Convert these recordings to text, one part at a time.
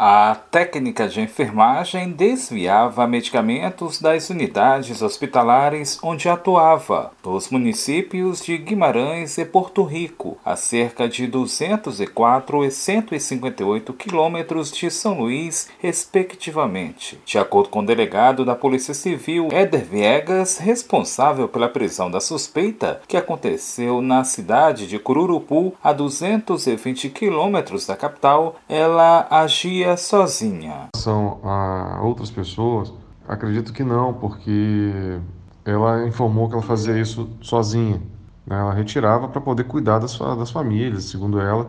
A técnica de enfermagem desviava medicamentos das unidades hospitalares onde atuava, nos municípios de Guimarães e Porto Rico, a cerca de 204 e 158 quilômetros de São Luís, respectivamente. De acordo com o delegado da Polícia Civil, Éder Viegas, responsável pela prisão da suspeita, que aconteceu na cidade de Cururupu, a 220 quilômetros da capital, ela agia sozinha. São a outras pessoas, acredito que não, porque ela informou que ela fazia isso sozinha. Né? Ela retirava para poder cuidar das, das famílias, segundo ela,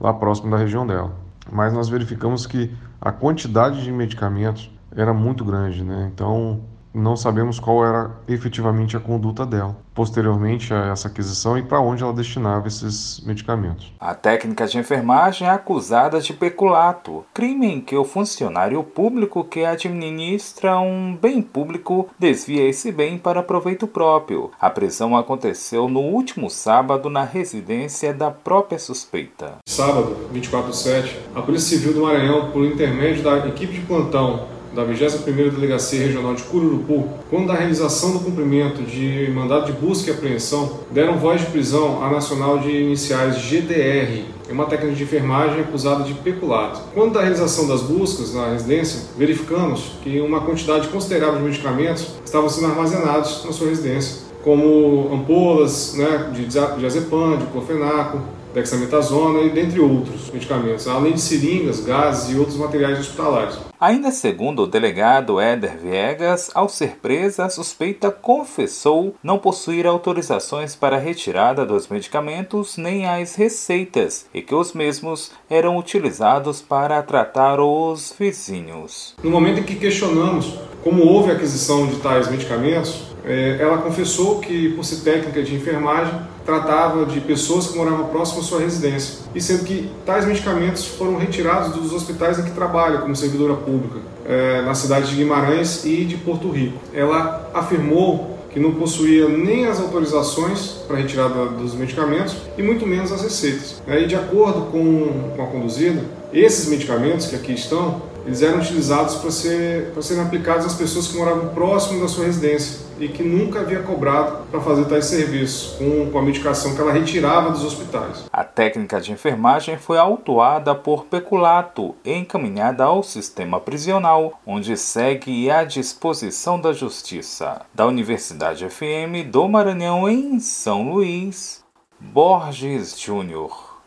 lá próximo da região dela. Mas nós verificamos que a quantidade de medicamentos era muito grande, né? Então não sabemos qual era efetivamente a conduta dela posteriormente a essa aquisição e para onde ela destinava esses medicamentos. A técnica de enfermagem é acusada de peculato, crime em que o funcionário público que administra um bem público desvia esse bem para proveito próprio. A prisão aconteceu no último sábado na residência da própria suspeita. Sábado, 24 de 7, a Polícia Civil do Maranhão, por intermédio da equipe de plantão da 21ª Delegacia Regional de Cururupu, quando da realização do cumprimento de mandado de busca e apreensão, deram voz de prisão à Nacional de Iniciais GDR, é uma técnica de enfermagem acusada de peculato. Quando da realização das buscas na residência, verificamos que uma quantidade considerável de medicamentos estavam sendo armazenados na sua residência, como ampolas né, de diazepam, de clofenaco, dexametasona e dentre outros medicamentos, além de seringas, gases e outros materiais hospitalares. Ainda segundo o delegado Éder Viegas, ao ser presa, a suspeita confessou não possuir autorizações para a retirada dos medicamentos nem as receitas e que os mesmos eram utilizados para tratar os vizinhos. No momento em que questionamos como houve a aquisição de tais medicamentos, é, ela confessou que, por ser técnica de enfermagem, tratava de pessoas que moravam próximo sua residência, e sendo que tais medicamentos foram retirados dos hospitais em que trabalha como servidora pública, é, na cidade de Guimarães e de Porto Rico. Ela afirmou que não possuía nem as autorizações para retirada dos medicamentos e muito menos as receitas. E de acordo com, com a conduzida, esses medicamentos que aqui estão eles eram utilizados para ser, serem aplicados às pessoas que moravam próximo da sua residência e que nunca havia cobrado para fazer tais serviços, com, com a medicação que ela retirava dos hospitais. A técnica de enfermagem foi autuada por peculato e encaminhada ao sistema prisional, onde segue à disposição da Justiça. Da Universidade FM do Maranhão, em São Luís, Borges Júnior.